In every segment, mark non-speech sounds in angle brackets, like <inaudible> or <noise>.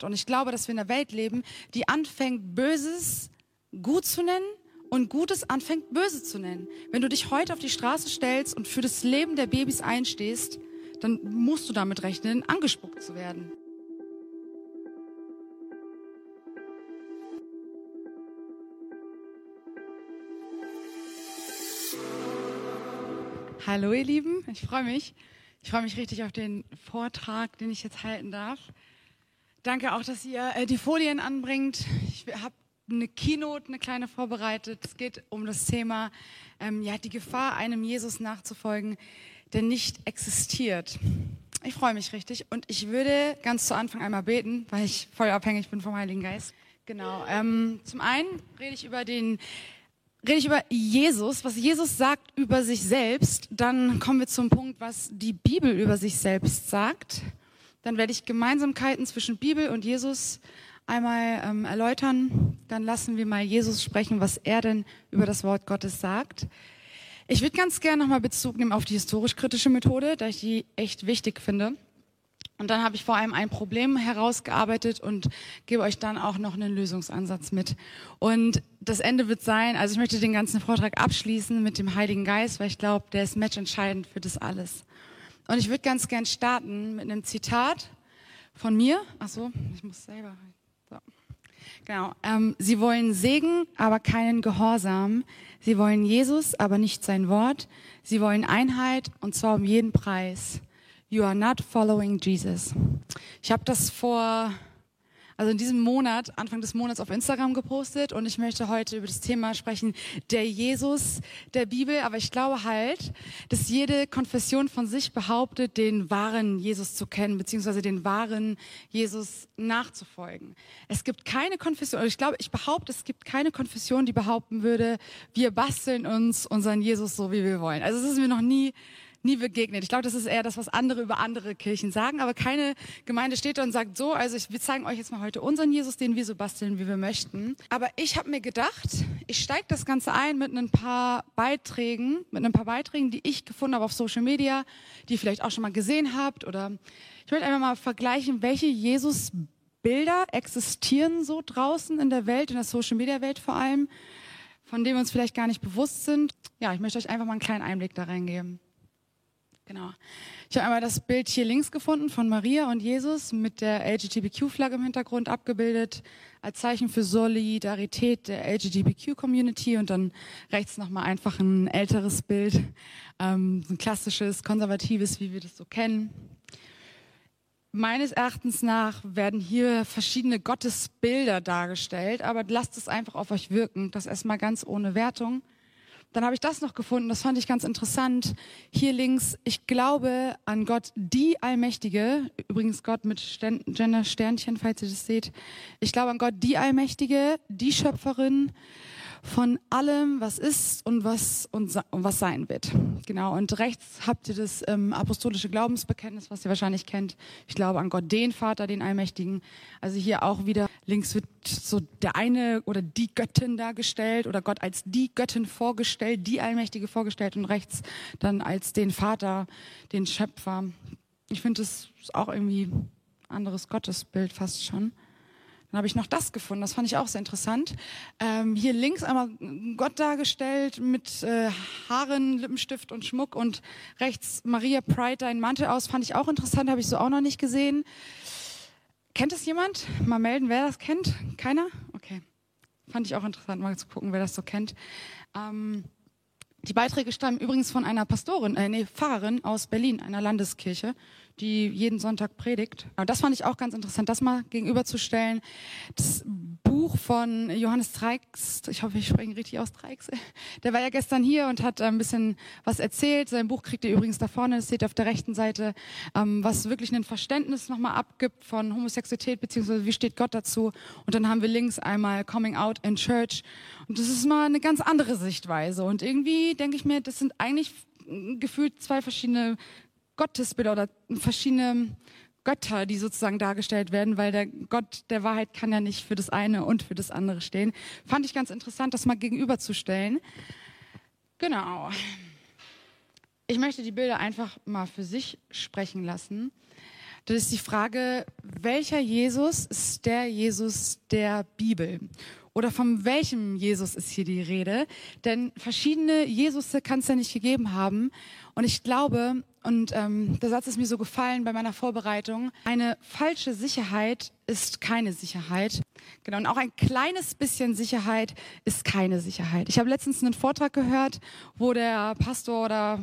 Und ich glaube, dass wir in einer Welt leben, die anfängt, Böses gut zu nennen und Gutes anfängt, böse zu nennen. Wenn du dich heute auf die Straße stellst und für das Leben der Babys einstehst, dann musst du damit rechnen, angespuckt zu werden. Hallo ihr Lieben, ich freue mich. Ich freue mich richtig auf den Vortrag, den ich jetzt halten darf. Danke auch, dass ihr äh, die Folien anbringt. Ich habe eine Keynote, eine kleine vorbereitet. Es geht um das Thema, ähm, ja, die Gefahr, einem Jesus nachzufolgen, der nicht existiert. Ich freue mich richtig und ich würde ganz zu Anfang einmal beten, weil ich voll abhängig bin vom Heiligen Geist. Genau. Ähm, zum einen rede ich über den rede ich über Jesus, was Jesus sagt über sich selbst. Dann kommen wir zum Punkt, was die Bibel über sich selbst sagt. Dann werde ich Gemeinsamkeiten zwischen Bibel und Jesus einmal ähm, erläutern. Dann lassen wir mal Jesus sprechen, was er denn über das Wort Gottes sagt. Ich würde ganz gerne nochmal Bezug nehmen auf die historisch-kritische Methode, da ich die echt wichtig finde. Und dann habe ich vor allem ein Problem herausgearbeitet und gebe euch dann auch noch einen Lösungsansatz mit. Und das Ende wird sein, also ich möchte den ganzen Vortrag abschließen mit dem Heiligen Geist, weil ich glaube, der ist matchentscheidend für das alles. Und ich würde ganz gern starten mit einem Zitat von mir. Ach so, ich muss selber. So. Genau. Ähm, Sie wollen Segen, aber keinen Gehorsam. Sie wollen Jesus, aber nicht sein Wort. Sie wollen Einheit und zwar um jeden Preis. You are not following Jesus. Ich habe das vor, also in diesem Monat, Anfang des Monats auf Instagram gepostet und ich möchte heute über das Thema sprechen, der Jesus der Bibel. Aber ich glaube halt, dass jede Konfession von sich behauptet, den wahren Jesus zu kennen, beziehungsweise den wahren Jesus nachzufolgen. Es gibt keine Konfession, oder ich glaube, ich behaupte, es gibt keine Konfession, die behaupten würde, wir basteln uns unseren Jesus so, wie wir wollen. Also es ist mir noch nie nie begegnet. Ich glaube, das ist eher das, was andere über andere Kirchen sagen. Aber keine Gemeinde steht da und sagt so, also ich, wir zeigen euch jetzt mal heute unseren Jesus, den wir so basteln, wie wir möchten. Aber ich habe mir gedacht, ich steige das Ganze ein mit ein paar Beiträgen, mit ein paar Beiträgen, die ich gefunden habe auf Social Media, die ihr vielleicht auch schon mal gesehen habt. Oder ich möchte einfach mal vergleichen, welche Jesus Bilder existieren so draußen in der Welt, in der Social Media Welt vor allem, von denen wir uns vielleicht gar nicht bewusst sind. Ja, ich möchte euch einfach mal einen kleinen Einblick da reingeben. Genau. Ich habe einmal das Bild hier links gefunden von Maria und Jesus mit der LGBTQ-Flagge im Hintergrund abgebildet als Zeichen für Solidarität der LGBTQ-Community und dann rechts nochmal einfach ein älteres Bild, ähm, ein klassisches, konservatives, wie wir das so kennen. Meines Erachtens nach werden hier verschiedene Gottesbilder dargestellt, aber lasst es einfach auf euch wirken. Das erstmal ganz ohne Wertung. Dann habe ich das noch gefunden, das fand ich ganz interessant. Hier links, ich glaube an Gott, die Allmächtige, übrigens Gott mit Gender-Sternchen, falls ihr das seht. Ich glaube an Gott, die Allmächtige, die Schöpferin, von allem, was ist und was, und, und was sein wird. Genau. Und rechts habt ihr das ähm, apostolische Glaubensbekenntnis, was ihr wahrscheinlich kennt. Ich glaube an Gott, den Vater, den Allmächtigen. Also hier auch wieder links wird so der eine oder die Göttin dargestellt oder Gott als die Göttin vorgestellt, die Allmächtige vorgestellt und rechts dann als den Vater, den Schöpfer. Ich finde, das auch irgendwie anderes Gottesbild fast schon. Dann habe ich noch das gefunden, das fand ich auch sehr interessant. Ähm, hier links einmal Gott dargestellt mit äh, Haaren, Lippenstift und Schmuck und rechts Maria Pride dein Mantel aus, fand ich auch interessant, habe ich so auch noch nicht gesehen. Kennt es jemand? Mal melden, wer das kennt? Keiner? Okay. Fand ich auch interessant, mal zu gucken, wer das so kennt. Ähm, die Beiträge stammen übrigens von einer Pastorin, äh, nee, Pfarrerin aus Berlin, einer Landeskirche die jeden Sonntag predigt. Aber das fand ich auch ganz interessant, das mal gegenüberzustellen. Das Buch von Johannes Treix, ich hoffe, ich spreche richtig aus, Treix, der war ja gestern hier und hat ein bisschen was erzählt. Sein Buch kriegt ihr übrigens da vorne, das seht ihr auf der rechten Seite, ähm, was wirklich ein Verständnis nochmal abgibt von Homosexualität, beziehungsweise wie steht Gott dazu. Und dann haben wir links einmal Coming Out in Church. Und das ist mal eine ganz andere Sichtweise. Und irgendwie denke ich mir, das sind eigentlich gefühlt zwei verschiedene Gottesbilder oder verschiedene Götter, die sozusagen dargestellt werden, weil der Gott der Wahrheit kann ja nicht für das eine und für das andere stehen. Fand ich ganz interessant, das mal gegenüberzustellen. Genau. Ich möchte die Bilder einfach mal für sich sprechen lassen. Das ist die Frage, welcher Jesus ist der Jesus der Bibel? Oder von welchem Jesus ist hier die Rede? Denn verschiedene Jesusse kann es ja nicht gegeben haben. Und ich glaube, und ähm, der Satz ist mir so gefallen bei meiner Vorbereitung, eine falsche Sicherheit ist keine Sicherheit. Genau, und auch ein kleines bisschen Sicherheit ist keine Sicherheit. Ich habe letztens einen Vortrag gehört, wo der Pastor oder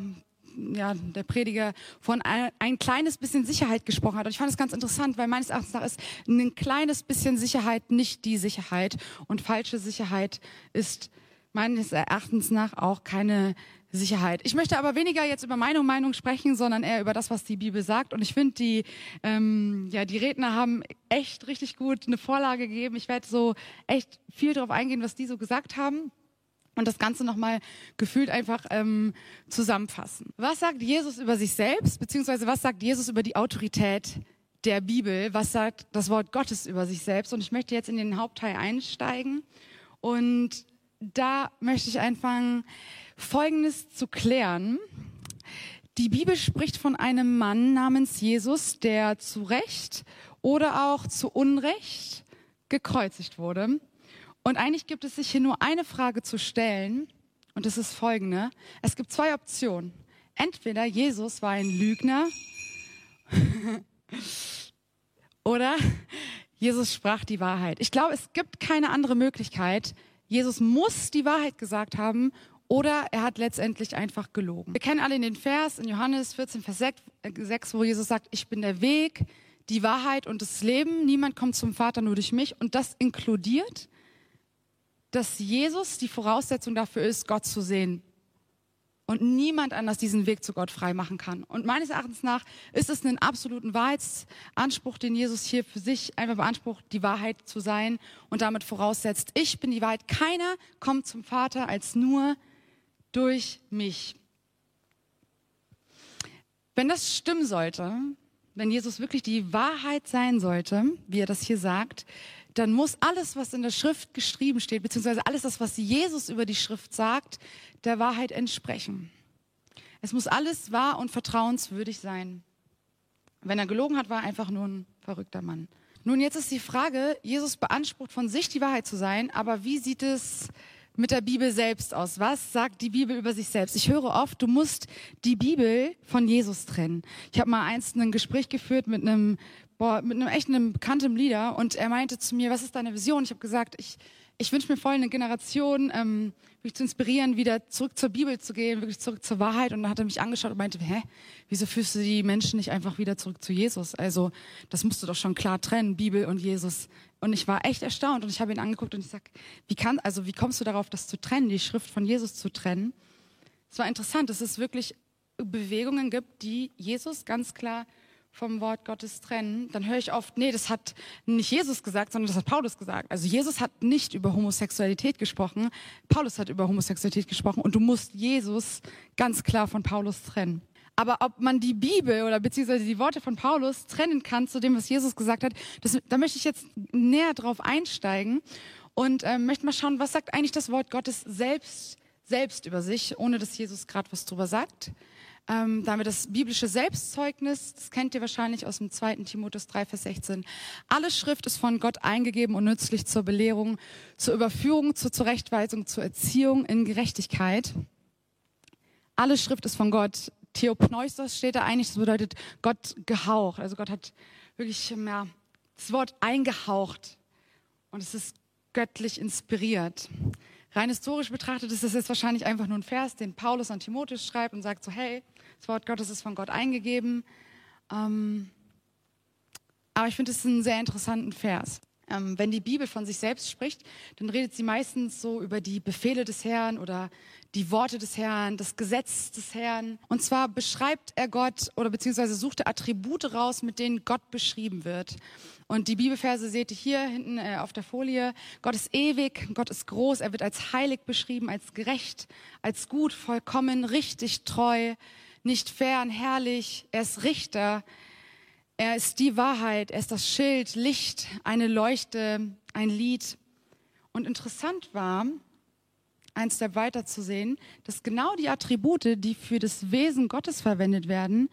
ja, der Prediger von ein, ein, kleines bisschen Sicherheit gesprochen hat. Und ich fand es ganz interessant, weil meines Erachtens nach ist ein kleines bisschen Sicherheit nicht die Sicherheit. Und falsche Sicherheit ist meines Erachtens nach auch keine Sicherheit. Ich möchte aber weniger jetzt über meine Meinung sprechen, sondern eher über das, was die Bibel sagt. Und ich finde, die, ähm, ja, die Redner haben echt richtig gut eine Vorlage gegeben. Ich werde so echt viel darauf eingehen, was die so gesagt haben und das Ganze nochmal gefühlt einfach ähm, zusammenfassen. Was sagt Jesus über sich selbst, beziehungsweise was sagt Jesus über die Autorität der Bibel? Was sagt das Wort Gottes über sich selbst? Und ich möchte jetzt in den Hauptteil einsteigen und da möchte ich anfangen, Folgendes zu klären. Die Bibel spricht von einem Mann namens Jesus, der zu Recht oder auch zu Unrecht gekreuzigt wurde. Und eigentlich gibt es sich hier nur eine Frage zu stellen, und das ist folgende. Es gibt zwei Optionen. Entweder Jesus war ein Lügner <laughs> oder Jesus sprach die Wahrheit. Ich glaube, es gibt keine andere Möglichkeit. Jesus muss die Wahrheit gesagt haben oder er hat letztendlich einfach gelogen. Wir kennen alle den Vers in Johannes 14, Vers 6, äh, wo Jesus sagt, ich bin der Weg, die Wahrheit und das Leben. Niemand kommt zum Vater nur durch mich. Und das inkludiert dass Jesus die Voraussetzung dafür ist, Gott zu sehen. Und niemand anders diesen Weg zu Gott frei machen kann. Und meines Erachtens nach ist es ein absoluten Wahrheitsanspruch, den Jesus hier für sich einfach beansprucht, die Wahrheit zu sein und damit voraussetzt, ich bin die Wahrheit. Keiner kommt zum Vater als nur durch mich. Wenn das stimmen sollte, wenn Jesus wirklich die Wahrheit sein sollte, wie er das hier sagt, dann muss alles, was in der Schrift geschrieben steht, beziehungsweise alles das, was Jesus über die Schrift sagt, der Wahrheit entsprechen. Es muss alles wahr und vertrauenswürdig sein. Wenn er gelogen hat, war er einfach nur ein verrückter Mann. Nun, jetzt ist die Frage, Jesus beansprucht von sich die Wahrheit zu sein, aber wie sieht es mit der Bibel selbst aus? Was sagt die Bibel über sich selbst? Ich höre oft, du musst die Bibel von Jesus trennen. Ich habe mal einst ein Gespräch geführt mit einem boah, mit einem echt einem bekannten Lieder und er meinte zu mir, was ist deine Vision? Ich habe gesagt, ich, ich wünsche mir voll eine Generation, ähm, mich zu inspirieren, wieder zurück zur Bibel zu gehen, wirklich zurück zur Wahrheit. Und dann hat er mich angeschaut und meinte, hä, wieso führst du die Menschen nicht einfach wieder zurück zu Jesus? Also das musst du doch schon klar trennen, Bibel und Jesus. Und ich war echt erstaunt und ich habe ihn angeguckt und ich sag, wie kann, also wie kommst du darauf, das zu trennen, die Schrift von Jesus zu trennen? Es war interessant, dass es wirklich Bewegungen gibt, die Jesus ganz klar vom Wort Gottes trennen, dann höre ich oft, nee, das hat nicht Jesus gesagt, sondern das hat Paulus gesagt. Also Jesus hat nicht über Homosexualität gesprochen, Paulus hat über Homosexualität gesprochen und du musst Jesus ganz klar von Paulus trennen. Aber ob man die Bibel oder beziehungsweise die Worte von Paulus trennen kann zu dem, was Jesus gesagt hat, das, da möchte ich jetzt näher drauf einsteigen und äh, möchte mal schauen, was sagt eigentlich das Wort Gottes selbst, selbst über sich, ohne dass Jesus gerade was drüber sagt. Ähm, da haben wir das biblische Selbstzeugnis, das kennt ihr wahrscheinlich aus dem 2. Timotheus 3, Vers 16. Alle Schrift ist von Gott eingegeben und nützlich zur Belehrung, zur Überführung, zur Zurechtweisung, zur Erziehung in Gerechtigkeit. Alle Schrift ist von Gott. Theopneustos steht da eigentlich, das bedeutet Gott gehaucht. Also Gott hat wirklich ja, das Wort eingehaucht und es ist göttlich inspiriert. Rein historisch betrachtet ist das jetzt wahrscheinlich einfach nur ein Vers, den Paulus an Timotheus schreibt und sagt so, hey, das Wort Gottes ist von Gott eingegeben. Ähm, aber ich finde es einen sehr interessanten Vers. Ähm, wenn die Bibel von sich selbst spricht, dann redet sie meistens so über die Befehle des Herrn oder die Worte des Herrn, das Gesetz des Herrn. Und zwar beschreibt er Gott oder beziehungsweise sucht er Attribute raus, mit denen Gott beschrieben wird. Und die Bibelverse seht ihr hier hinten äh, auf der Folie. Gott ist ewig, Gott ist groß, er wird als heilig beschrieben, als gerecht, als gut, vollkommen, richtig, treu, nicht fern, herrlich. Er ist Richter, er ist die Wahrheit, er ist das Schild, Licht, eine Leuchte, ein Lied. Und interessant war, ein Step weiter zu sehen, dass genau die Attribute, die für das Wesen Gottes verwendet werden,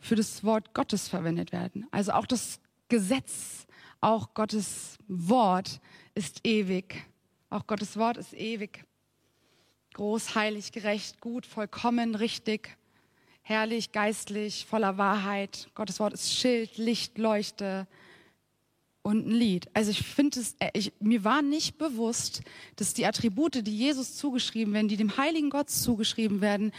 für das Wort Gottes verwendet werden. Also auch das Gesetz, auch Gottes Wort ist ewig. Auch Gottes Wort ist ewig. Groß, heilig, gerecht, gut, vollkommen, richtig, herrlich, geistlich, voller Wahrheit. Gottes Wort ist Schild, Licht, Leuchte, und ein Lied. Also ich finde es, äh, ich, mir war nicht bewusst, dass die Attribute, die Jesus zugeschrieben werden, die dem heiligen Gott zugeschrieben werden,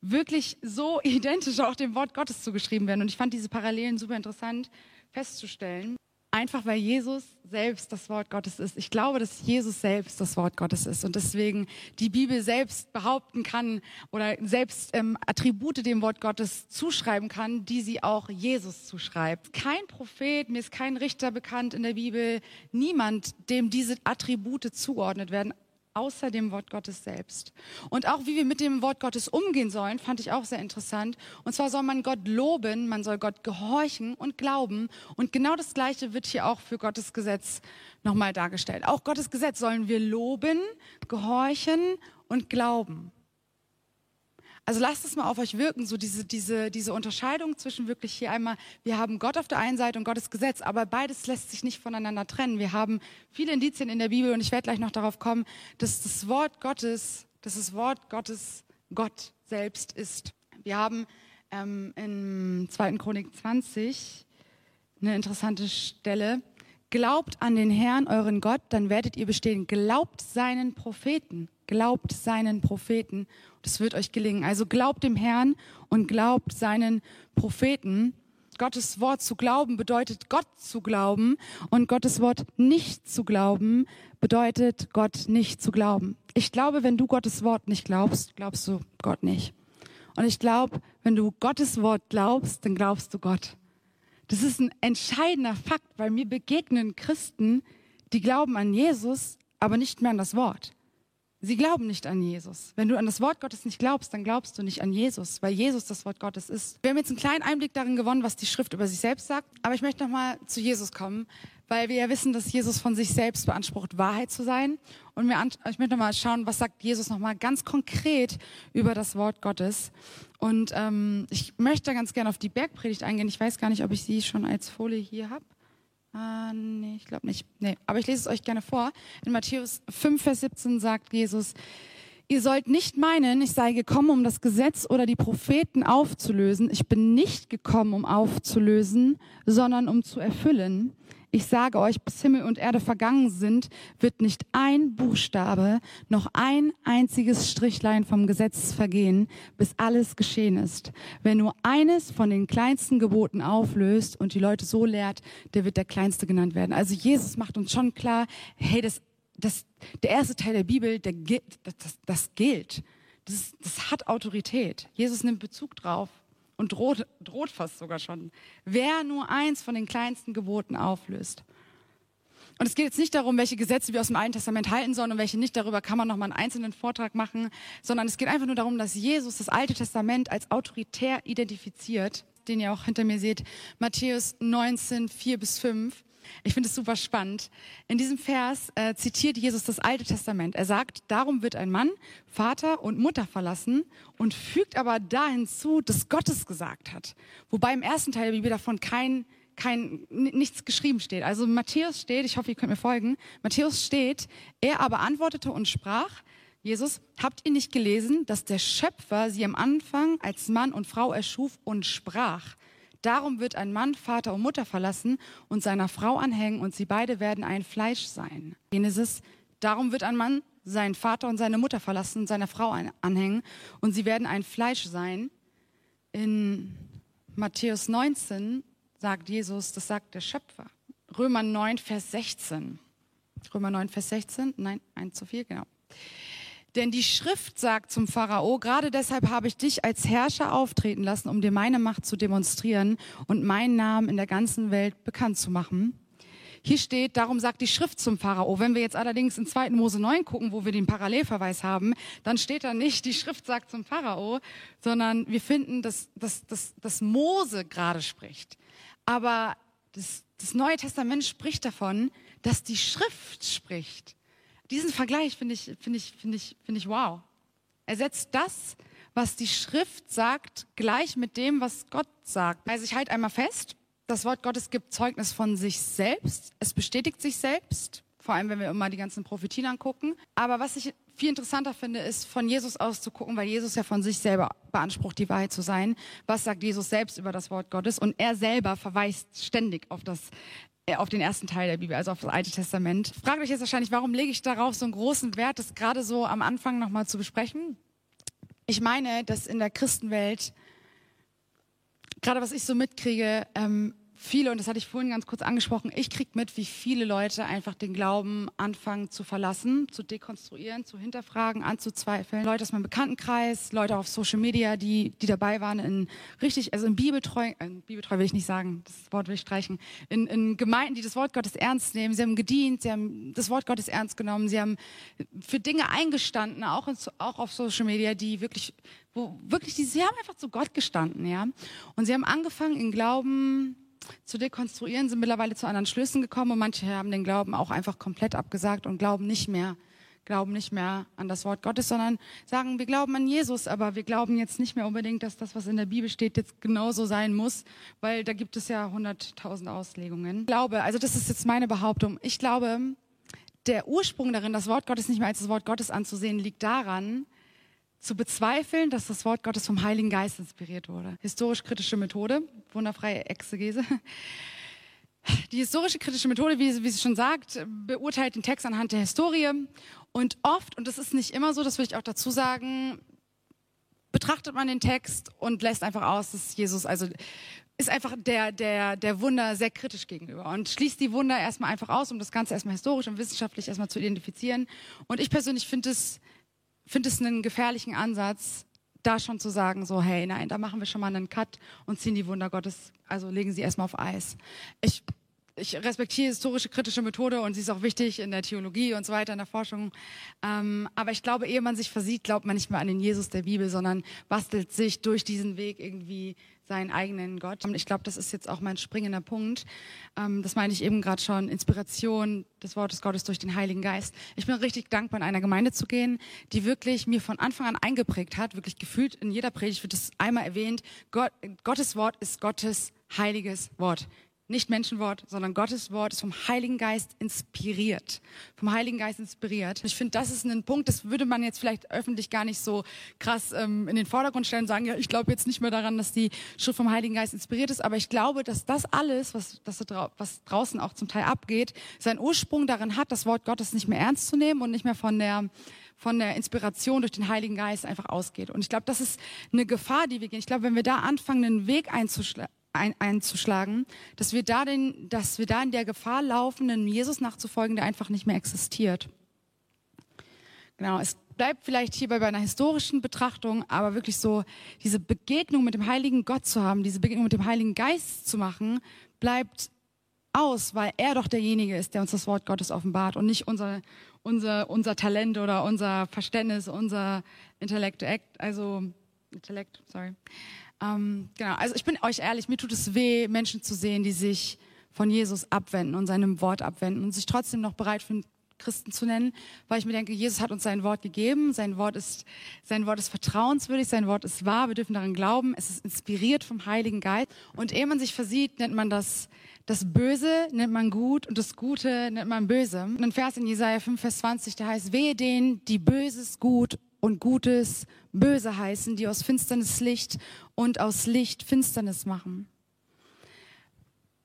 wirklich so <laughs> identisch auch dem Wort Gottes zugeschrieben werden. Und ich fand diese Parallelen super interessant festzustellen. Einfach weil Jesus selbst das Wort Gottes ist. Ich glaube, dass Jesus selbst das Wort Gottes ist und deswegen die Bibel selbst behaupten kann oder selbst ähm, Attribute dem Wort Gottes zuschreiben kann, die sie auch Jesus zuschreibt. Kein Prophet, mir ist kein Richter bekannt in der Bibel, niemand, dem diese Attribute zugeordnet werden, außer dem Wort Gottes selbst. Und auch wie wir mit dem Wort Gottes umgehen sollen, fand ich auch sehr interessant. Und zwar soll man Gott loben, man soll Gott gehorchen und glauben. Und genau das Gleiche wird hier auch für Gottes Gesetz nochmal dargestellt. Auch Gottes Gesetz sollen wir loben, gehorchen und glauben. Also lasst es mal auf euch wirken, so diese, diese, diese Unterscheidung zwischen wirklich hier einmal, wir haben Gott auf der einen Seite und Gottes Gesetz, aber beides lässt sich nicht voneinander trennen. Wir haben viele Indizien in der Bibel und ich werde gleich noch darauf kommen, dass das Wort Gottes, dass das Wort Gottes Gott selbst ist. Wir haben ähm, in 2. Chronik 20 eine interessante Stelle. Glaubt an den Herrn, euren Gott, dann werdet ihr bestehen. Glaubt seinen Propheten. Glaubt seinen Propheten das wird euch gelingen. Also glaubt dem Herrn und glaubt seinen Propheten. Gottes Wort zu glauben bedeutet Gott zu glauben und Gottes Wort nicht zu glauben bedeutet Gott nicht zu glauben. Ich glaube, wenn du Gottes Wort nicht glaubst, glaubst du Gott nicht. Und ich glaube, wenn du Gottes Wort glaubst, dann glaubst du Gott. Das ist ein entscheidender Fakt, weil mir begegnen Christen, die glauben an Jesus, aber nicht mehr an das Wort. Sie glauben nicht an Jesus. Wenn du an das Wort Gottes nicht glaubst, dann glaubst du nicht an Jesus, weil Jesus das Wort Gottes ist. Wir haben jetzt einen kleinen Einblick darin gewonnen, was die Schrift über sich selbst sagt, aber ich möchte nochmal zu Jesus kommen, weil wir ja wissen, dass Jesus von sich selbst beansprucht, Wahrheit zu sein. Und mir ich möchte nochmal schauen, was sagt Jesus nochmal ganz konkret über das Wort Gottes. Und ähm, ich möchte ganz gerne auf die Bergpredigt eingehen. Ich weiß gar nicht, ob ich sie schon als Folie hier habe. Ah, nee, ich glaube nicht. Nee, aber ich lese es euch gerne vor. In Matthäus 5, Vers 17 sagt Jesus, Ihr sollt nicht meinen, ich sei gekommen, um das Gesetz oder die Propheten aufzulösen. Ich bin nicht gekommen, um aufzulösen, sondern um zu erfüllen. Ich sage euch, bis Himmel und Erde vergangen sind, wird nicht ein Buchstabe, noch ein einziges Strichlein vom Gesetz vergehen, bis alles geschehen ist. Wer nur eines von den kleinsten Geboten auflöst und die Leute so lehrt, der wird der Kleinste genannt werden. Also Jesus macht uns schon klar, hey, das, das, der erste Teil der Bibel, der, das, das, gilt. Das, das hat Autorität. Jesus nimmt Bezug drauf und droht, droht fast sogar schon. Wer nur eins von den kleinsten Geboten auflöst. Und es geht jetzt nicht darum, welche Gesetze wir aus dem Alten Testament halten sollen und welche nicht. Darüber kann man noch mal einen einzelnen Vortrag machen. Sondern es geht einfach nur darum, dass Jesus das Alte Testament als autoritär identifiziert, den ihr auch hinter mir seht. Matthäus 19, 4 bis 5. Ich finde es super spannend. In diesem Vers äh, zitiert Jesus das Alte Testament. Er sagt, darum wird ein Mann Vater und Mutter verlassen und fügt aber da hinzu, dass Gott es gesagt hat. Wobei im ersten Teil der Bibel davon kein, kein, nichts geschrieben steht. Also Matthäus steht, ich hoffe, ihr könnt mir folgen, Matthäus steht, er aber antwortete und sprach, Jesus, habt ihr nicht gelesen, dass der Schöpfer sie am Anfang als Mann und Frau erschuf und sprach, Darum wird ein Mann Vater und Mutter verlassen und seiner Frau anhängen und sie beide werden ein Fleisch sein. Genesis, darum wird ein Mann seinen Vater und seine Mutter verlassen und seiner Frau anhängen und sie werden ein Fleisch sein. In Matthäus 19 sagt Jesus, das sagt der Schöpfer. Römer 9, Vers 16. Römer 9, Vers 16, nein, 1 zu 4, genau. Denn die Schrift sagt zum Pharao, gerade deshalb habe ich dich als Herrscher auftreten lassen, um dir meine Macht zu demonstrieren und meinen Namen in der ganzen Welt bekannt zu machen. Hier steht, darum sagt die Schrift zum Pharao. Wenn wir jetzt allerdings in 2. Mose 9 gucken, wo wir den Parallelverweis haben, dann steht da nicht, die Schrift sagt zum Pharao, sondern wir finden, dass, dass, dass, dass Mose gerade spricht. Aber das, das Neue Testament spricht davon, dass die Schrift spricht diesen Vergleich finde ich, finde ich, finde ich, finde ich wow. Er setzt das, was die Schrift sagt, gleich mit dem, was Gott sagt. Also ich halte einmal fest, das Wort Gottes gibt Zeugnis von sich selbst. Es bestätigt sich selbst, vor allem wenn wir immer die ganzen Prophetien angucken. Aber was ich viel interessanter finde, ist von Jesus aus zu gucken, weil Jesus ja von sich selber beansprucht, die Wahrheit zu sein. Was sagt Jesus selbst über das Wort Gottes? Und er selber verweist ständig auf das auf den ersten Teil der Bibel, also auf das Alte Testament. Fragt euch jetzt wahrscheinlich, warum lege ich darauf so einen großen Wert, das gerade so am Anfang nochmal zu besprechen? Ich meine, dass in der Christenwelt, gerade was ich so mitkriege, ähm, viele, und das hatte ich vorhin ganz kurz angesprochen, ich kriege mit, wie viele Leute einfach den Glauben anfangen zu verlassen, zu dekonstruieren, zu hinterfragen, anzuzweifeln. Leute aus meinem Bekanntenkreis, Leute auf Social Media, die, die dabei waren in richtig, also in Bibeltreu, äh, Bibeltreu will ich nicht sagen, das Wort will ich streichen, in, in Gemeinden, die das Wort Gottes ernst nehmen. Sie haben gedient, sie haben das Wort Gottes ernst genommen, sie haben für Dinge eingestanden, auch, in, auch auf Social Media, die wirklich wo wirklich, die, sie haben einfach zu Gott gestanden, ja. Und sie haben angefangen, in Glauben zu dekonstruieren, sind mittlerweile zu anderen Schlüssen gekommen und manche haben den Glauben auch einfach komplett abgesagt und glauben nicht mehr, glauben nicht mehr an das Wort Gottes, sondern sagen, wir glauben an Jesus, aber wir glauben jetzt nicht mehr unbedingt, dass das, was in der Bibel steht, jetzt genauso sein muss, weil da gibt es ja hunderttausend Auslegungen. Ich glaube, also das ist jetzt meine Behauptung, ich glaube, der Ursprung darin, das Wort Gottes nicht mehr als das Wort Gottes anzusehen, liegt daran, zu bezweifeln, dass das Wort Gottes vom Heiligen Geist inspiriert wurde. Historisch-kritische Methode, wunderfreie Exegese. Die historische kritische Methode, wie, wie sie schon sagt, beurteilt den Text anhand der Historie. Und oft, und das ist nicht immer so, das will ich auch dazu sagen, betrachtet man den Text und lässt einfach aus, dass Jesus, also ist einfach der, der, der Wunder sehr kritisch gegenüber und schließt die Wunder erstmal einfach aus, um das Ganze erstmal historisch und wissenschaftlich erstmal zu identifizieren. Und ich persönlich finde es finde es einen gefährlichen Ansatz, da schon zu sagen, so, hey, nein, da machen wir schon mal einen Cut und ziehen die Wunder Gottes, also legen sie erstmal auf Eis. Ich, ich respektiere historische kritische Methode und sie ist auch wichtig in der Theologie und so weiter, in der Forschung. Ähm, aber ich glaube, ehe man sich versieht, glaubt man nicht mehr an den Jesus der Bibel, sondern bastelt sich durch diesen Weg irgendwie seinen eigenen Gott. Und ich glaube, das ist jetzt auch mein springender Punkt. Ähm, das meine ich eben gerade schon, Inspiration des Wortes Gottes durch den Heiligen Geist. Ich bin richtig dankbar, in einer Gemeinde zu gehen, die wirklich mir von Anfang an eingeprägt hat, wirklich gefühlt in jeder Predigt wird es einmal erwähnt, Gott, Gottes Wort ist Gottes heiliges Wort nicht Menschenwort, sondern Gottes Wort ist vom Heiligen Geist inspiriert. Vom Heiligen Geist inspiriert. Ich finde, das ist ein Punkt, das würde man jetzt vielleicht öffentlich gar nicht so krass ähm, in den Vordergrund stellen und sagen, ja, ich glaube jetzt nicht mehr daran, dass die Schrift vom Heiligen Geist inspiriert ist, aber ich glaube, dass das alles, was, das, was draußen auch zum Teil abgeht, seinen Ursprung darin hat, das Wort Gottes nicht mehr ernst zu nehmen und nicht mehr von der von der Inspiration durch den Heiligen Geist einfach ausgeht. Und ich glaube, das ist eine Gefahr, die wir gehen. Ich glaube, wenn wir da anfangen, einen Weg einzuschlagen, ein, einzuschlagen, dass wir, da den, dass wir da in der Gefahr laufen, einem Jesus nachzufolgen, der einfach nicht mehr existiert. Genau, es bleibt vielleicht hierbei bei einer historischen Betrachtung, aber wirklich so diese Begegnung mit dem heiligen Gott zu haben, diese Begegnung mit dem Heiligen Geist zu machen, bleibt aus, weil er doch derjenige ist, der uns das Wort Gottes offenbart und nicht unser, unser, unser Talent oder unser Verständnis, unser Intellekt, also Intellekt, sorry. Ähm, genau, also ich bin euch ehrlich, mir tut es weh, Menschen zu sehen, die sich von Jesus abwenden und seinem Wort abwenden und sich trotzdem noch bereit für Christen zu nennen, weil ich mir denke, Jesus hat uns sein Wort gegeben, sein Wort ist, sein Wort ist vertrauenswürdig, sein Wort ist wahr, wir dürfen daran glauben, es ist inspiriert vom Heiligen Geist. Und ehe man sich versieht, nennt man das, das Böse nennt man gut und das Gute nennt man böse. Und ein Vers in Jesaja 5, Vers 20, der heißt, wehe denen, die Böses gut und Gutes böse heißen, die aus Finsternis Licht und aus Licht Finsternis machen.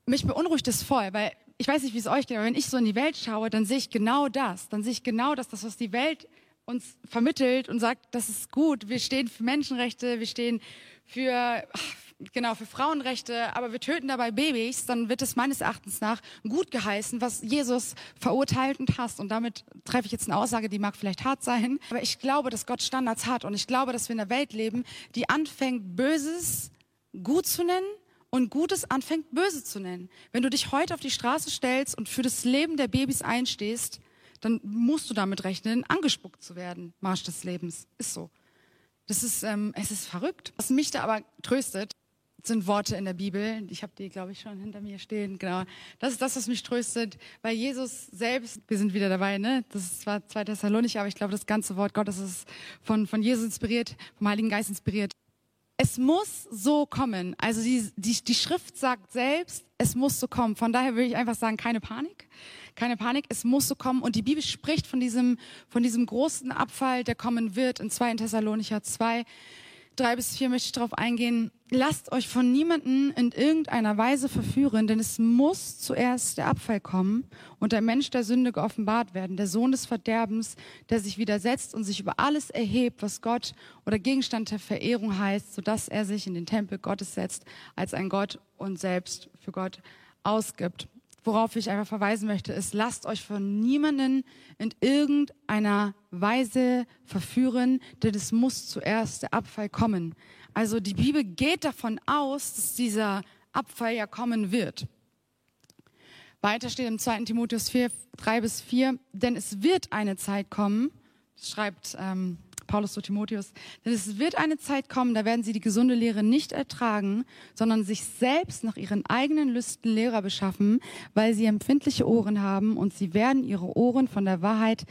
Mich beunruhigt es voll, weil ich weiß nicht, wie es euch geht, aber wenn ich so in die Welt schaue, dann sehe ich genau das. Dann sehe ich genau das, das, was die Welt uns vermittelt und sagt, das ist gut. Wir stehen für Menschenrechte, wir stehen für, genau, für Frauenrechte, aber wir töten dabei Babys, dann wird es meines Erachtens nach gut geheißen, was Jesus verurteilt und hasst. Und damit treffe ich jetzt eine Aussage, die mag vielleicht hart sein, aber ich glaube, dass Gott Standards hat und ich glaube, dass wir in einer Welt leben, die anfängt, Böses gut zu nennen und Gutes anfängt, böse zu nennen. Wenn du dich heute auf die Straße stellst und für das Leben der Babys einstehst, dann musst du damit rechnen, angespuckt zu werden. Marsch des Lebens. Ist so. Das ist, ähm, es ist verrückt. Was mich da aber tröstet, sind Worte in der Bibel. Ich habe die, glaube ich, schon hinter mir stehen. Genau. Das ist das, was mich tröstet. Weil Jesus selbst, wir sind wieder dabei, ne? Das ist zwar 2 Thessalonicher, aber ich glaube, das ganze Wort Gottes ist von, von Jesus inspiriert, vom Heiligen Geist inspiriert. Es muss so kommen. Also die, die, die Schrift sagt selbst, es muss so kommen. Von daher würde ich einfach sagen, keine Panik. Keine Panik, es muss so kommen. Und die Bibel spricht von diesem, von diesem großen Abfall, der kommen wird in 2 Thessalonicher 2 drei bis vier möchte ich darauf eingehen. Lasst euch von niemanden in irgendeiner Weise verführen, denn es muss zuerst der Abfall kommen und der Mensch der Sünde geoffenbart werden, der Sohn des Verderbens, der sich widersetzt und sich über alles erhebt, was Gott oder Gegenstand der Verehrung heißt, sodass er sich in den Tempel Gottes setzt als ein Gott und selbst für Gott ausgibt worauf ich einfach verweisen möchte, ist, lasst euch von niemanden in irgendeiner Weise verführen, denn es muss zuerst der Abfall kommen. Also die Bibel geht davon aus, dass dieser Abfall ja kommen wird. Weiter steht im 2. Timotheus 4, 3 bis 4, denn es wird eine Zeit kommen, schreibt ähm, Paulus zu Timotheus, denn es wird eine Zeit kommen, da werden sie die gesunde Lehre nicht ertragen, sondern sich selbst nach ihren eigenen Lüsten Lehrer beschaffen, weil sie empfindliche Ohren haben und sie werden ihre Ohren von der Wahrheit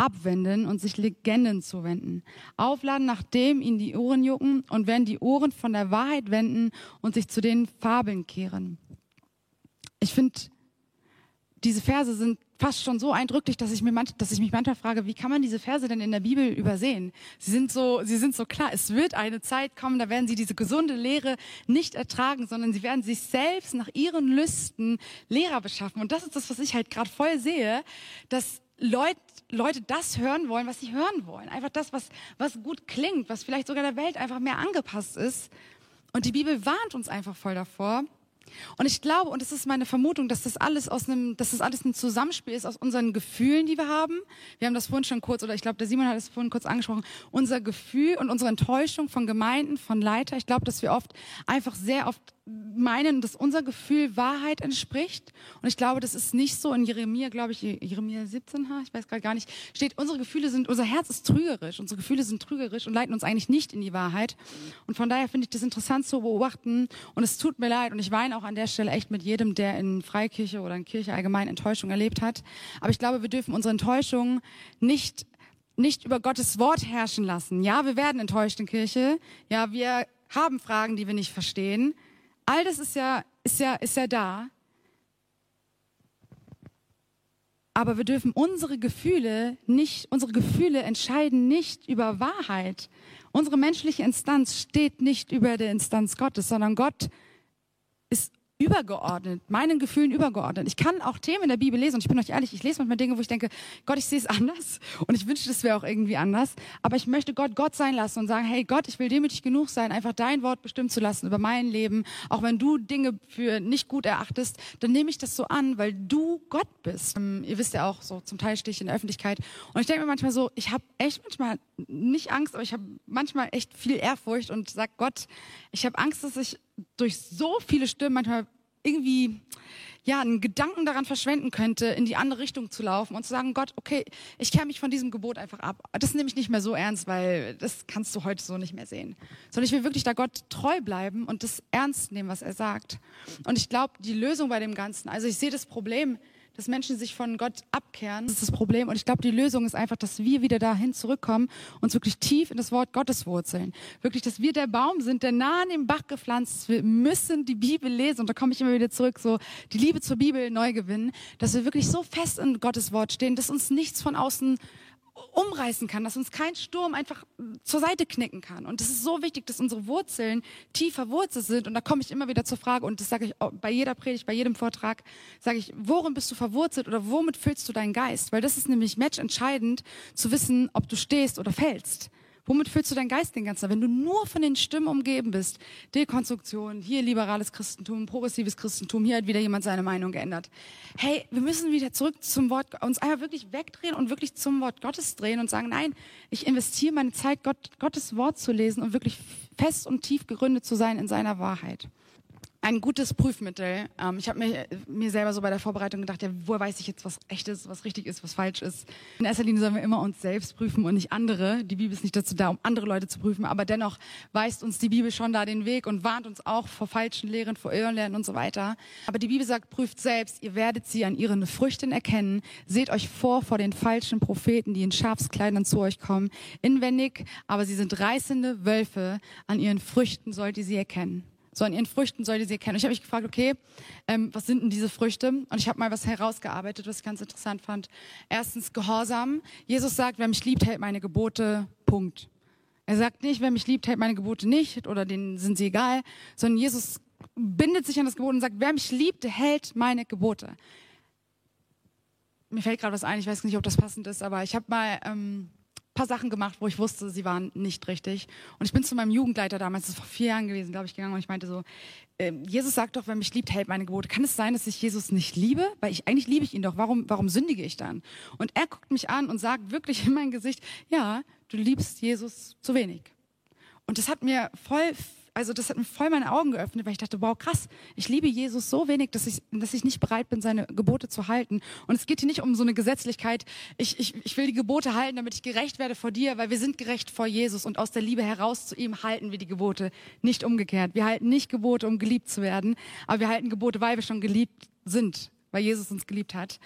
abwenden und sich Legenden zuwenden. Aufladen, nachdem ihnen die Ohren jucken und werden die Ohren von der Wahrheit wenden und sich zu den Fabeln kehren. Ich finde, diese Verse sind fast schon so eindrücklich, dass ich, mir manch, dass ich mich manchmal frage, wie kann man diese Verse denn in der Bibel übersehen? Sie sind so, sie sind so klar. Es wird eine Zeit kommen, da werden sie diese gesunde Lehre nicht ertragen, sondern sie werden sich selbst nach ihren Lüsten Lehrer beschaffen. Und das ist das, was ich halt gerade voll sehe, dass Leute, Leute das hören wollen, was sie hören wollen. Einfach das, was, was gut klingt, was vielleicht sogar der Welt einfach mehr angepasst ist. Und die Bibel warnt uns einfach voll davor, und ich glaube, und es ist meine Vermutung, dass das alles aus einem, dass das alles ein Zusammenspiel ist aus unseren Gefühlen, die wir haben. Wir haben das vorhin schon kurz, oder ich glaube, der Simon hat es vorhin kurz angesprochen. Unser Gefühl und unsere Enttäuschung von Gemeinden, von Leiter. Ich glaube, dass wir oft einfach sehr oft meinen, dass unser Gefühl Wahrheit entspricht. Und ich glaube, das ist nicht so. In Jeremia, glaube ich, Jeremia 17, ich weiß gerade gar nicht, steht, unsere Gefühle sind, unser Herz ist trügerisch. Unsere Gefühle sind trügerisch und leiten uns eigentlich nicht in die Wahrheit. Und von daher finde ich das interessant zu beobachten. Und es tut mir leid. Und ich weine auch an der Stelle echt mit jedem, der in Freikirche oder in Kirche allgemein Enttäuschung erlebt hat. Aber ich glaube, wir dürfen unsere Enttäuschung nicht nicht über Gottes Wort herrschen lassen. Ja, wir werden enttäuscht in Kirche. Ja, wir haben Fragen, die wir nicht verstehen. All das ist ja, ist ja, ist ja da. Aber wir dürfen unsere Gefühle nicht, unsere Gefühle entscheiden nicht über Wahrheit. Unsere menschliche Instanz steht nicht über der Instanz Gottes, sondern Gott übergeordnet, meinen Gefühlen übergeordnet. Ich kann auch Themen in der Bibel lesen und ich bin euch ehrlich, ich lese manchmal Dinge, wo ich denke, Gott, ich sehe es <laughs> anders und ich wünsche, das wäre auch irgendwie anders. Aber ich möchte Gott Gott sein lassen und sagen, hey Gott, ich will demütig genug sein, einfach dein Wort bestimmen zu lassen über mein Leben. Auch wenn du Dinge für nicht gut erachtest, dann nehme ich das so an, weil du Gott bist. Ähm, ihr wisst ja auch, so zum Teil stehe ich in der Öffentlichkeit und ich denke mir manchmal so, ich habe echt manchmal nicht Angst, aber ich habe manchmal echt viel Ehrfurcht und sag Gott, ich habe Angst, dass ich durch so viele Stimmen manchmal irgendwie ja einen Gedanken daran verschwenden könnte, in die andere Richtung zu laufen und zu sagen, Gott, okay, ich kehre mich von diesem Gebot einfach ab. Das nehme ich nicht mehr so ernst, weil das kannst du heute so nicht mehr sehen. Sondern ich will wirklich da Gott treu bleiben und das ernst nehmen, was er sagt. Und ich glaube, die Lösung bei dem Ganzen, also ich sehe das Problem dass Menschen sich von Gott abkehren. Das ist das Problem. Und ich glaube, die Lösung ist einfach, dass wir wieder dahin zurückkommen, uns wirklich tief in das Wort Gottes wurzeln. Wirklich, dass wir der Baum sind, der nah an dem Bach gepflanzt ist. Wir müssen die Bibel lesen. Und da komme ich immer wieder zurück, so die Liebe zur Bibel neu gewinnen, dass wir wirklich so fest in Gottes Wort stehen, dass uns nichts von außen umreißen kann, dass uns kein Sturm einfach zur Seite knicken kann. Und es ist so wichtig, dass unsere Wurzeln tief verwurzelt sind. Und da komme ich immer wieder zur Frage, und das sage ich bei jeder Predigt, bei jedem Vortrag, sage ich, worin bist du verwurzelt oder womit füllst du deinen Geist? Weil das ist nämlich matchentscheidend zu wissen, ob du stehst oder fällst. Womit füllst du deinen Geist den ganzen Tag? Wenn du nur von den Stimmen umgeben bist, Dekonstruktion, hier liberales Christentum, progressives Christentum, hier hat wieder jemand seine Meinung geändert. Hey, wir müssen wieder zurück zum Wort, uns einmal wirklich wegdrehen und wirklich zum Wort Gottes drehen und sagen, nein, ich investiere meine Zeit, Gott, Gottes Wort zu lesen und wirklich fest und tief gegründet zu sein in seiner Wahrheit. Ein gutes Prüfmittel. Ähm, ich habe mir, mir selber so bei der Vorbereitung gedacht, ja, woher weiß ich jetzt, was echt ist, was richtig ist, was falsch ist. In erster Linie sollen wir immer uns selbst prüfen und nicht andere. Die Bibel ist nicht dazu da, um andere Leute zu prüfen, aber dennoch weist uns die Bibel schon da den Weg und warnt uns auch vor falschen Lehren, vor Irrlehren und so weiter. Aber die Bibel sagt, prüft selbst, ihr werdet sie an ihren Früchten erkennen. Seht euch vor vor den falschen Propheten, die in Schafskleidern zu euch kommen. Inwendig, aber sie sind reißende Wölfe. An ihren Früchten sollt ihr sie erkennen. So an ihren Früchten sollt ihr sie erkennen. Und ich habe mich gefragt, okay, ähm, was sind denn diese Früchte? Und ich habe mal was herausgearbeitet, was ich ganz interessant fand. Erstens Gehorsam. Jesus sagt, wer mich liebt, hält meine Gebote. Punkt. Er sagt nicht, wer mich liebt, hält meine Gebote nicht oder denen sind sie egal, sondern Jesus bindet sich an das Gebot und sagt, wer mich liebt, hält meine Gebote. Mir fällt gerade was ein, ich weiß nicht, ob das passend ist, aber ich habe mal ähm, paar Sachen gemacht, wo ich wusste, sie waren nicht richtig. Und ich bin zu meinem Jugendleiter damals, das ist vor vier Jahren gewesen, glaube ich, gegangen und ich meinte so, äh, Jesus sagt doch, wer mich liebt, hält meine Gebote. Kann es sein, dass ich Jesus nicht liebe? Weil ich, eigentlich liebe ich ihn doch. Warum, warum sündige ich dann? Und er guckt mich an und sagt wirklich in mein Gesicht, ja, du liebst Jesus zu wenig. Und das hat mir voll also das hat mir voll meine Augen geöffnet, weil ich dachte, wow, krass, ich liebe Jesus so wenig, dass ich, dass ich nicht bereit bin, seine Gebote zu halten. Und es geht hier nicht um so eine Gesetzlichkeit, ich, ich, ich will die Gebote halten, damit ich gerecht werde vor dir, weil wir sind gerecht vor Jesus und aus der Liebe heraus zu ihm halten wir die Gebote, nicht umgekehrt. Wir halten nicht Gebote, um geliebt zu werden, aber wir halten Gebote, weil wir schon geliebt sind, weil Jesus uns geliebt hat.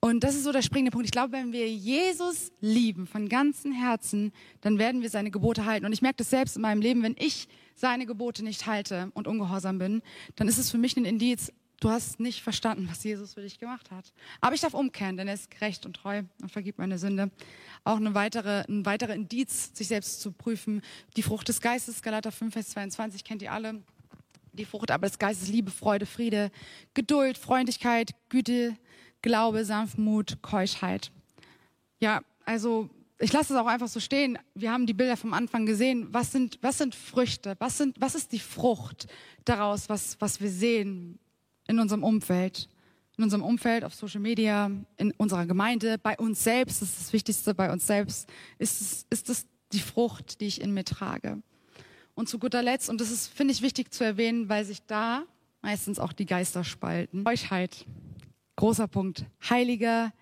Und das ist so der springende Punkt. Ich glaube, wenn wir Jesus lieben von ganzem Herzen, dann werden wir seine Gebote halten. Und ich merke das selbst in meinem Leben, wenn ich seine Gebote nicht halte und ungehorsam bin, dann ist es für mich ein Indiz, du hast nicht verstanden, was Jesus für dich gemacht hat. Aber ich darf umkehren, denn er ist gerecht und treu und vergibt meine Sünde. Auch eine weitere, ein weiterer Indiz, sich selbst zu prüfen. Die Frucht des Geistes, Galater 5, Vers 22, kennt ihr alle. Die Frucht aber des Geistes, Liebe, Freude, Friede, Geduld, Freundlichkeit, Güte, Glaube, Sanftmut, Keuschheit. Ja, also ich lasse es auch einfach so stehen. Wir haben die Bilder vom Anfang gesehen. Was sind, was sind Früchte? Was, sind, was ist die Frucht daraus, was, was wir sehen in unserem Umfeld? In unserem Umfeld, auf Social Media, in unserer Gemeinde, bei uns selbst, das ist das Wichtigste, bei uns selbst, ist es, ist es die Frucht, die ich in mir trage. Und zu guter Letzt, und das ist, finde ich, wichtig zu erwähnen, weil sich da meistens auch die Geister spalten. Keuschheit. Großer Punkt. Heiliger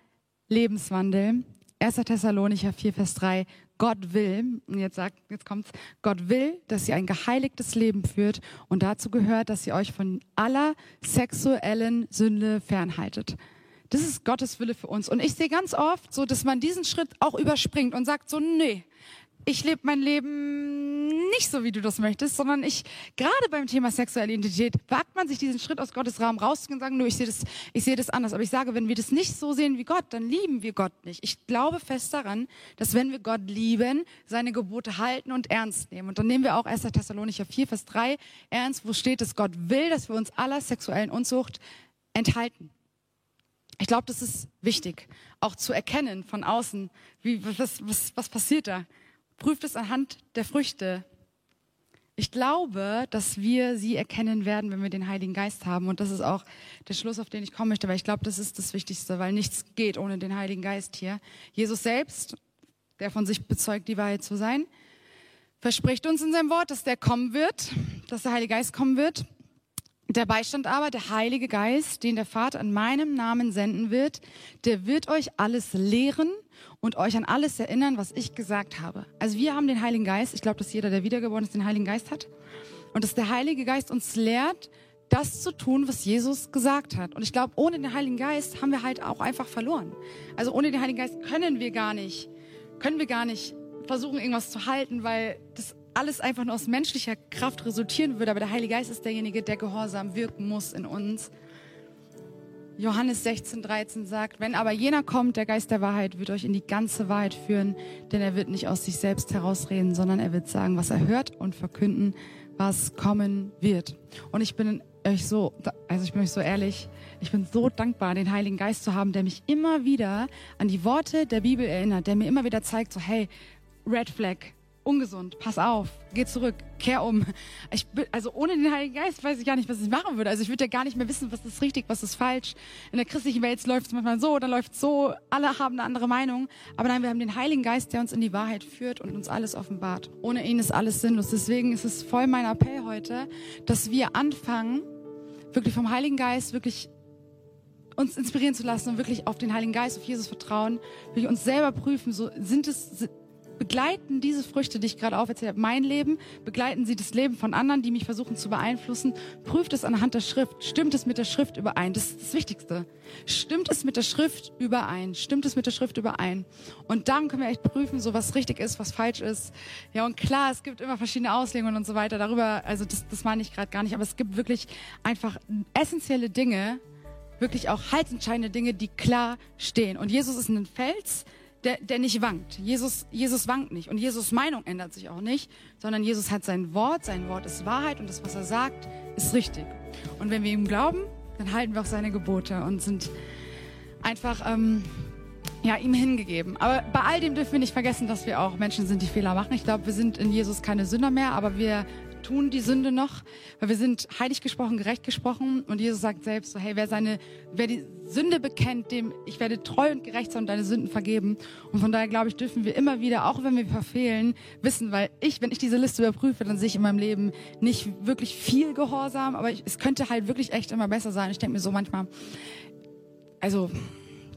Lebenswandel. 1. Thessalonicher 4, Vers 3. Gott will, und jetzt sagt, jetzt kommt's, Gott will, dass ihr ein geheiligtes Leben führt und dazu gehört, dass ihr euch von aller sexuellen Sünde fernhaltet. Das ist Gottes Wille für uns. Und ich sehe ganz oft so, dass man diesen Schritt auch überspringt und sagt so, nee, ich lebe mein Leben nicht so, wie du das möchtest, sondern ich, gerade beim Thema sexuelle Identität, wagt man sich diesen Schritt aus Gottes Rahmen rauszugehen und sagen, nur ich sehe das, ich das anders. Aber ich sage, wenn wir das nicht so sehen wie Gott, dann lieben wir Gott nicht. Ich glaube fest daran, dass wenn wir Gott lieben, seine Gebote halten und ernst nehmen. Und dann nehmen wir auch 1. Thessalonicher 4, Vers 3 ernst, wo steht, dass Gott will, dass wir uns aller sexuellen Unzucht enthalten. Ich glaube, das ist wichtig, auch zu erkennen von außen, wie, was, was, was passiert da prüft es anhand der Früchte. Ich glaube, dass wir sie erkennen werden, wenn wir den Heiligen Geist haben. Und das ist auch der Schluss, auf den ich kommen möchte, weil ich glaube, das ist das Wichtigste, weil nichts geht ohne den Heiligen Geist hier. Jesus selbst, der von sich bezeugt, die Wahrheit zu sein, verspricht uns in seinem Wort, dass der kommen wird, dass der Heilige Geist kommen wird. Der Beistand aber, der Heilige Geist, den der Vater an meinem Namen senden wird, der wird euch alles lehren und euch an alles erinnern, was ich gesagt habe. Also wir haben den Heiligen Geist. Ich glaube, dass jeder, der wiedergeboren ist, den Heiligen Geist hat. Und dass der Heilige Geist uns lehrt, das zu tun, was Jesus gesagt hat. Und ich glaube, ohne den Heiligen Geist haben wir halt auch einfach verloren. Also ohne den Heiligen Geist können wir gar nicht, können wir gar nicht versuchen, irgendwas zu halten, weil das alles einfach nur aus menschlicher Kraft resultieren würde. Aber der Heilige Geist ist derjenige, der gehorsam wirken muss in uns. Johannes 16, 13 sagt, wenn aber jener kommt, der Geist der Wahrheit, wird euch in die ganze Wahrheit führen, denn er wird nicht aus sich selbst herausreden, sondern er wird sagen, was er hört und verkünden, was kommen wird. Und ich bin euch so, also ich bin euch so ehrlich, ich bin so dankbar, den Heiligen Geist zu haben, der mich immer wieder an die Worte der Bibel erinnert, der mir immer wieder zeigt, so hey, Red Flag, ungesund, pass auf, geh zurück, kehr um. Ich, also ohne den Heiligen Geist weiß ich gar nicht, was ich machen würde. Also ich würde ja gar nicht mehr wissen, was ist richtig, was ist falsch. In der christlichen Welt läuft es manchmal so, dann läuft es so, alle haben eine andere Meinung. Aber nein, wir haben den Heiligen Geist, der uns in die Wahrheit führt und uns alles offenbart. Ohne ihn ist alles sinnlos. Deswegen ist es voll mein Appell heute, dass wir anfangen, wirklich vom Heiligen Geist wirklich uns inspirieren zu lassen und wirklich auf den Heiligen Geist, auf Jesus vertrauen, wirklich uns selber prüfen, so sind es, begleiten diese Früchte, die ich gerade auferzählt habe, mein Leben, begleiten sie das Leben von anderen, die mich versuchen zu beeinflussen, prüft es anhand der Schrift, stimmt es mit der Schrift überein, das ist das Wichtigste. Stimmt es mit der Schrift überein, stimmt es mit der Schrift überein. Und dann können wir echt prüfen, so was richtig ist, was falsch ist. Ja, und klar, es gibt immer verschiedene Auslegungen und so weiter, darüber, also das, das meine ich gerade gar nicht, aber es gibt wirklich einfach essentielle Dinge, wirklich auch halsentscheidende Dinge, die klar stehen. Und Jesus ist ein Fels, der, der nicht wankt. Jesus, Jesus wankt nicht. Und Jesus Meinung ändert sich auch nicht, sondern Jesus hat sein Wort, sein Wort ist Wahrheit und das, was er sagt, ist richtig. Und wenn wir ihm glauben, dann halten wir auch seine Gebote und sind einfach ähm, ja, ihm hingegeben. Aber bei all dem dürfen wir nicht vergessen, dass wir auch Menschen sind, die Fehler machen. Ich glaube, wir sind in Jesus keine Sünder mehr, aber wir tun die Sünde noch, weil wir sind heilig gesprochen, gerecht gesprochen und Jesus sagt selbst so, hey, wer seine, wer die Sünde bekennt, dem ich werde treu und gerecht sein und deine Sünden vergeben. Und von daher glaube ich, dürfen wir immer wieder, auch wenn wir verfehlen, wissen, weil ich, wenn ich diese Liste überprüfe, dann sehe ich in meinem Leben nicht wirklich viel Gehorsam, aber ich, es könnte halt wirklich echt immer besser sein. Ich denke mir so manchmal, also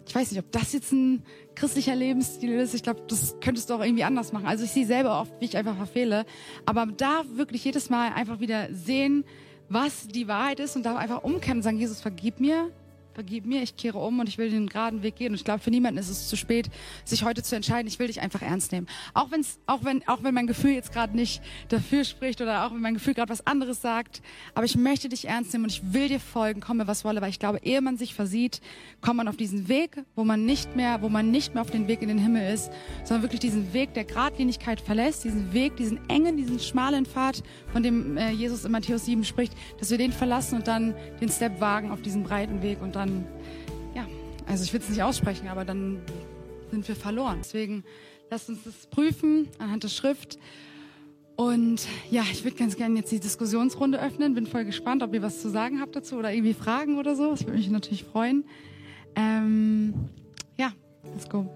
ich weiß nicht, ob das jetzt ein christlicher Lebensstil ist. Ich glaube, das könntest du auch irgendwie anders machen. Also ich sehe selber oft, wie ich einfach verfehle. Aber da wirklich jedes Mal einfach wieder sehen, was die Wahrheit ist und da einfach umkehren und sagen, Jesus, vergib mir vergib mir, ich kehre um und ich will den geraden Weg gehen. Und ich glaube, für niemanden ist es zu spät, sich heute zu entscheiden, ich will dich einfach ernst nehmen. Auch, wenn's, auch, wenn, auch wenn mein Gefühl jetzt gerade nicht dafür spricht oder auch wenn mein Gefühl gerade was anderes sagt. Aber ich möchte dich ernst nehmen und ich will dir folgen, komme was wolle, weil ich glaube, ehe man sich versieht, kommt man auf diesen Weg, wo man nicht mehr, wo man nicht mehr auf den Weg in den Himmel ist, sondern wirklich diesen Weg der Gradlinigkeit verlässt, diesen Weg, diesen engen, diesen schmalen Pfad, von dem äh, Jesus in Matthäus 7 spricht, dass wir den verlassen und dann den Step wagen auf diesen breiten Weg und dann dann, ja, also ich will es nicht aussprechen, aber dann sind wir verloren. Deswegen lasst uns das prüfen anhand der Schrift. Und ja, ich würde ganz gerne jetzt die Diskussionsrunde öffnen. Bin voll gespannt, ob ihr was zu sagen habt dazu oder irgendwie Fragen oder so. Das würde mich natürlich freuen. Ähm, ja, let's go.